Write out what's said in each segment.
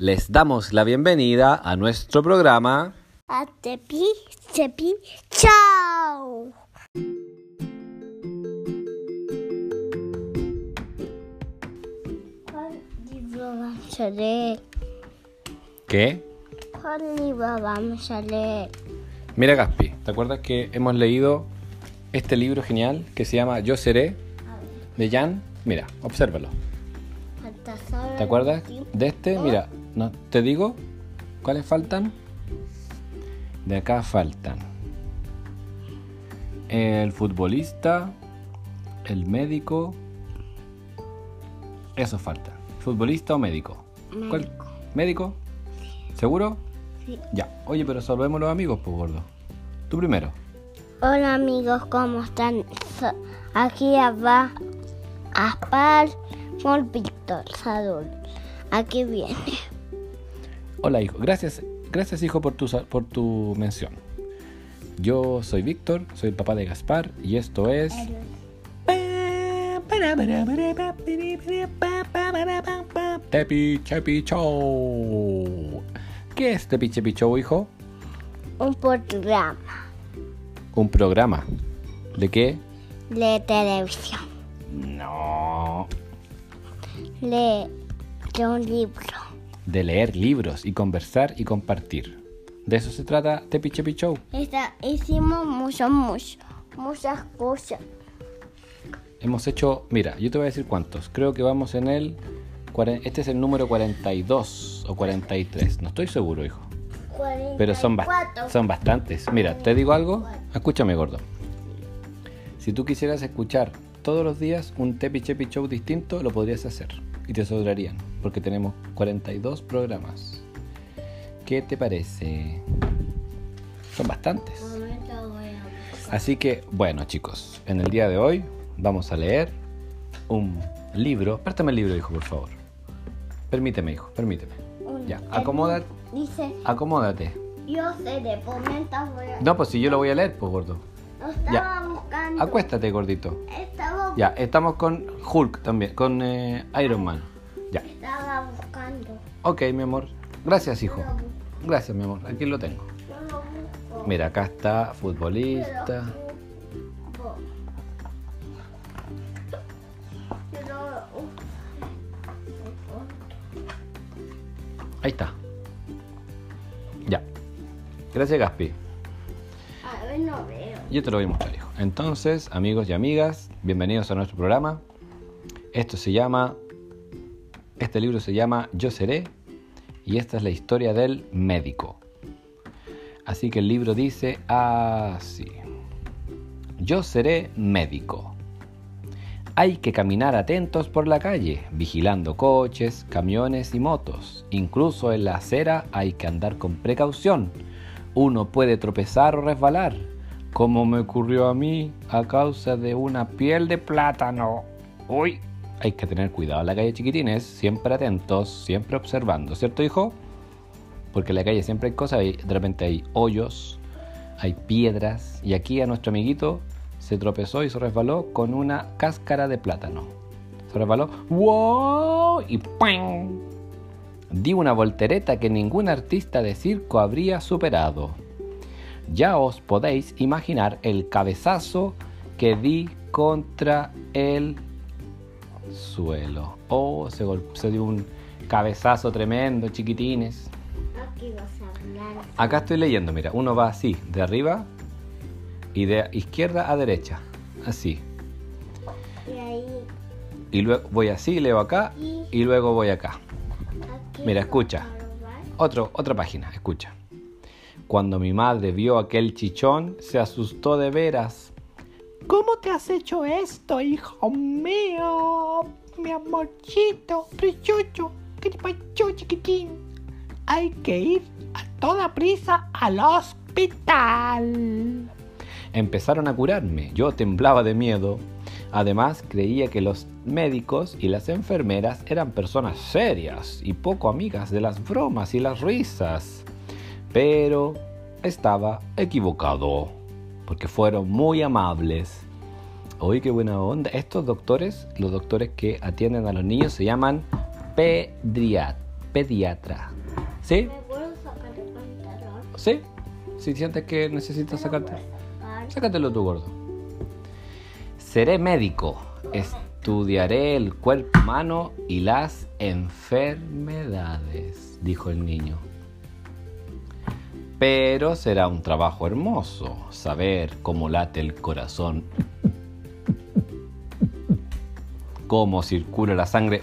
Les damos la bienvenida a nuestro programa. A Tepi, Tepi, chao. ¿Cuál libro vamos a leer? ¿Qué? ¿Cuál libro vamos a leer? Mira, Gaspi, ¿te acuerdas que hemos leído este libro genial que se llama Yo seré de Jan? Mira, obsérvalo. ¿Te acuerdas de este? Mira, no, te digo cuáles faltan. De acá faltan el futbolista, el médico. Eso falta. ¿Futbolista o médico? ¿Cuál? Médico. ¿Médico? ¿Seguro? Sí. Ya. Oye, pero salvemos los amigos, pues gordo. Tú primero. Hola amigos, ¿cómo están? So- aquí va Aspar por Víctor Sadul. Aquí viene. Hola, hijo. Gracias, gracias, hijo, por tu, por tu mención. Yo soy Víctor, soy el papá de Gaspar y esto es. Tepi Chepi Show. ¿Qué es Tepi Chepi Show, hijo? Un programa Un programa. ¿De qué? de televisión. No. De, de un libro. De leer libros y conversar y compartir. De eso se trata Tepi Chepi Show. Esta- hicimos mucho, mucho, muchas cosas. Hemos hecho, mira, yo te voy a decir cuántos. Creo que vamos en el. Este es el número 42 o 43. No estoy seguro, hijo. Pero son, bas- 44. son bastantes. Mira, te digo algo. Escúchame, gordo. Si tú quisieras escuchar todos los días un Tepi Chepi Show distinto, lo podrías hacer. Y te sobrarían. Porque tenemos 42 programas. ¿Qué te parece? Son bastantes. Así que, bueno, chicos, en el día de hoy vamos a leer un libro. Préstame el libro, hijo, por favor. Permíteme, hijo, permíteme. Ya, acomódate. Dice, Acomódate. yo sé de momento voy a... No, pues si yo lo voy a leer, pues, gordo. Lo estaba buscando. Acuéstate, gordito. Estaba, Ya, estamos con Hulk también, con eh, Iron Man. Ya. estaba buscando. Ok, mi amor. Gracias, hijo. Gracias, mi amor. Aquí lo tengo. Mira, acá está futbolista. Ahí está. Ya. Gracias, Gaspi. Yo te lo voy a mostrar, hijo. Entonces, amigos y amigas, bienvenidos a nuestro programa. Esto se llama, este libro se llama Yo seré y esta es la historia del médico. Así que el libro dice así. Yo seré médico. Hay que caminar atentos por la calle, vigilando coches, camiones y motos. Incluso en la acera hay que andar con precaución. Uno puede tropezar o resbalar, como me ocurrió a mí a causa de una piel de plátano. Uy, hay que tener cuidado en la calle, chiquitines, siempre atentos, siempre observando, ¿cierto, hijo? Porque en la calle siempre hay cosas, de repente hay hoyos, hay piedras, y aquí a nuestro amiguito se tropezó y se resbaló con una cáscara de plátano. Se resbaló, ¡wow! Y ¡pam! Di una voltereta que ningún artista de circo habría superado. Ya os podéis imaginar el cabezazo que di contra el suelo. Oh, se, se dio un cabezazo tremendo, chiquitines. Acá estoy leyendo, mira, uno va así, de arriba y de izquierda a derecha, así. Y ahí. Y luego voy así, leo acá y luego voy acá. Mira, escucha. Otro, otra página, escucha. Cuando mi madre vio aquel chichón, se asustó de veras. ¿Cómo te has hecho esto, hijo mío? Mi amorcito, precioso, ¿qué te pasó, chiquitín? Hay que ir a toda prisa al hospital. Empezaron a curarme, yo temblaba de miedo. Además, creía que los médicos y las enfermeras eran personas serias y poco amigas de las bromas y las risas. Pero estaba equivocado, porque fueron muy amables. Oye, qué buena onda. Estos doctores, los doctores que atienden a los niños, se llaman pedriat- pediatra. ¿Sí? ¿Me puedo sacar el pantalón? ¿Sí? Si sientes que necesitas sacarte. Sacar. Sácatelo tú, gordo. Seré médico. Estudiaré el cuerpo humano y las enfermedades, dijo el niño. Pero será un trabajo hermoso saber cómo late el corazón, cómo circula la sangre,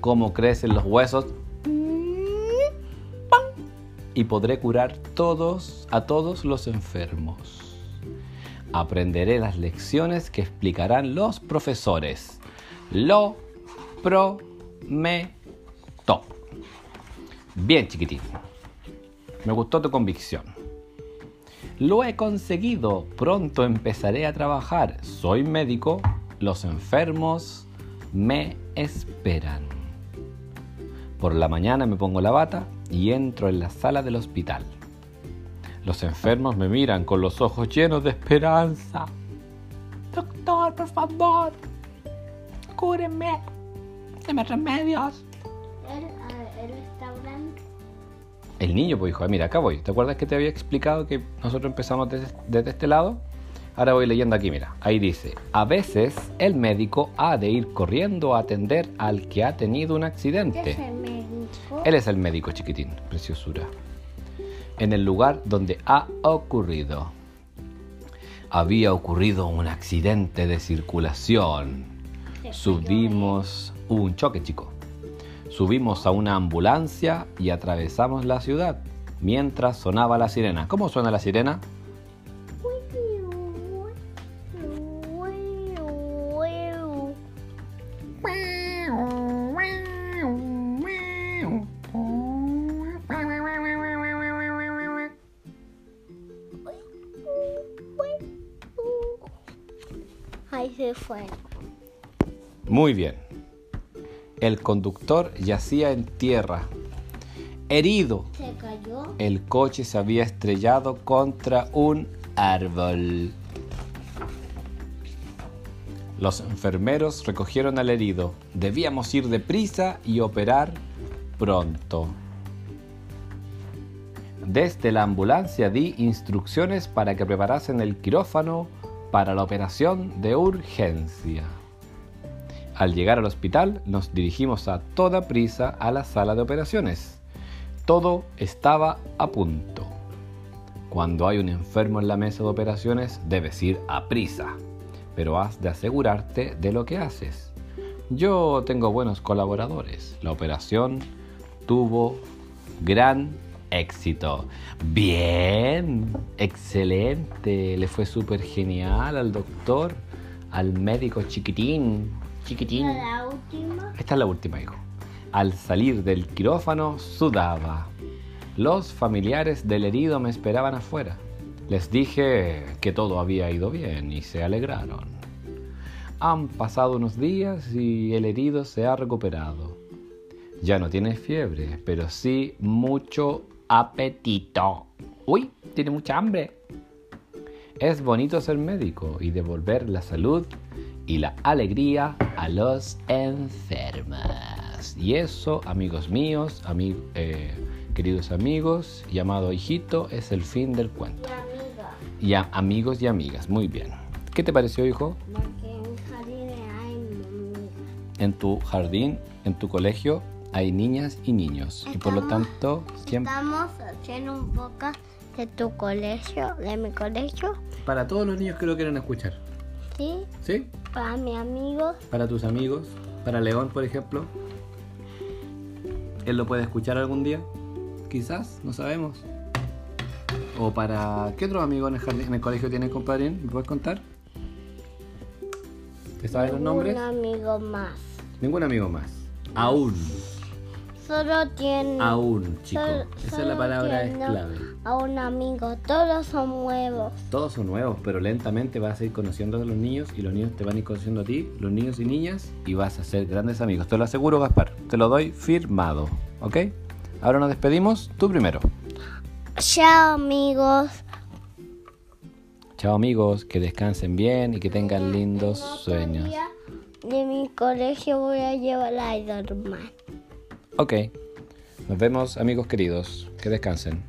cómo crecen los huesos y podré curar todos a todos los enfermos. Aprenderé las lecciones que explicarán los profesores. Lo prometo. Bien, chiquitín. Me gustó tu convicción. Lo he conseguido. Pronto empezaré a trabajar. Soy médico. Los enfermos me esperan. Por la mañana me pongo la bata y entro en la sala del hospital. Los enfermos me miran con los ojos llenos de esperanza. Doctor, por favor. Cúreme. Deme remedios. El niño pues dijo, "Ah, mira, acá voy. ¿Te acuerdas que te había explicado que nosotros empezamos desde, desde este lado? Ahora voy leyendo aquí, mira. Ahí dice, a veces el médico ha de ir corriendo a atender al que ha tenido un ¿Qué accidente. es el médico? Él es el médico chiquitín, preciosura. En el lugar donde ha ocurrido. Había ocurrido un accidente de circulación. Subimos un choque, chico. Subimos a una ambulancia y atravesamos la ciudad mientras sonaba la sirena. ¿Cómo suena la sirena? Ahí se fue. Muy bien. El conductor yacía en tierra, herido. Se cayó. El coche se había estrellado contra un árbol. Los enfermeros recogieron al herido. Debíamos ir deprisa y operar pronto. Desde la ambulancia di instrucciones para que preparasen el quirófano para la operación de urgencia. Al llegar al hospital nos dirigimos a toda prisa a la sala de operaciones. Todo estaba a punto. Cuando hay un enfermo en la mesa de operaciones debes ir a prisa, pero has de asegurarte de lo que haces. Yo tengo buenos colaboradores. La operación tuvo gran éxito. Bien, excelente. Le fue súper genial al doctor, al médico chiquitín. Chiquitín. La última. Esta es la última, hijo. Al salir del quirófano sudaba. Los familiares del herido me esperaban afuera. Les dije que todo había ido bien y se alegraron. Han pasado unos días y el herido se ha recuperado. Ya no tiene fiebre, pero sí mucho apetito. Uy, tiene mucha hambre. Es bonito ser médico y devolver la salud y la alegría a los enfermos. Y eso, amigos míos, ami- eh, queridos amigos, llamado hijito, es el fin del cuento. Y a- amigos y amigas, muy bien. ¿Qué te pareció, hijo? Porque en jardín hay. En tu jardín, en tu colegio, hay niñas y niños. Y por lo Estamos- tanto, siempre... Estamos haciendo un podcast de tu colegio, de mi colegio. Para todos los niños que lo quieren escuchar. Sí, ¿Sí? Para mis amigos. Para tus amigos, para León, por ejemplo. Él lo puede escuchar algún día. Quizás, no sabemos. O para... ¿Qué otros amigos en el, jardín- en el colegio tienes, compadre? ¿Me puedes contar? ¿Te sabes los nombres? Un amigo más. Ningún amigo más. Aún. Solo tiene Aún, chico. Solo- Esa es la palabra es clave. a un amigo. Todos son nuevos. Todos son nuevos, pero lentamente vas a ir conociendo a los niños y los niños te van a ir conociendo a ti, los niños y niñas, y vas a ser grandes amigos. Te lo aseguro, Gaspar. Te lo doy firmado. ¿Ok? Ahora nos despedimos. Tú primero. Chao amigos. Chao amigos, que descansen bien y que tengan lindos sueños. de mi colegio voy a llevar a Man. Ok. Nos vemos amigos queridos. Que descansen.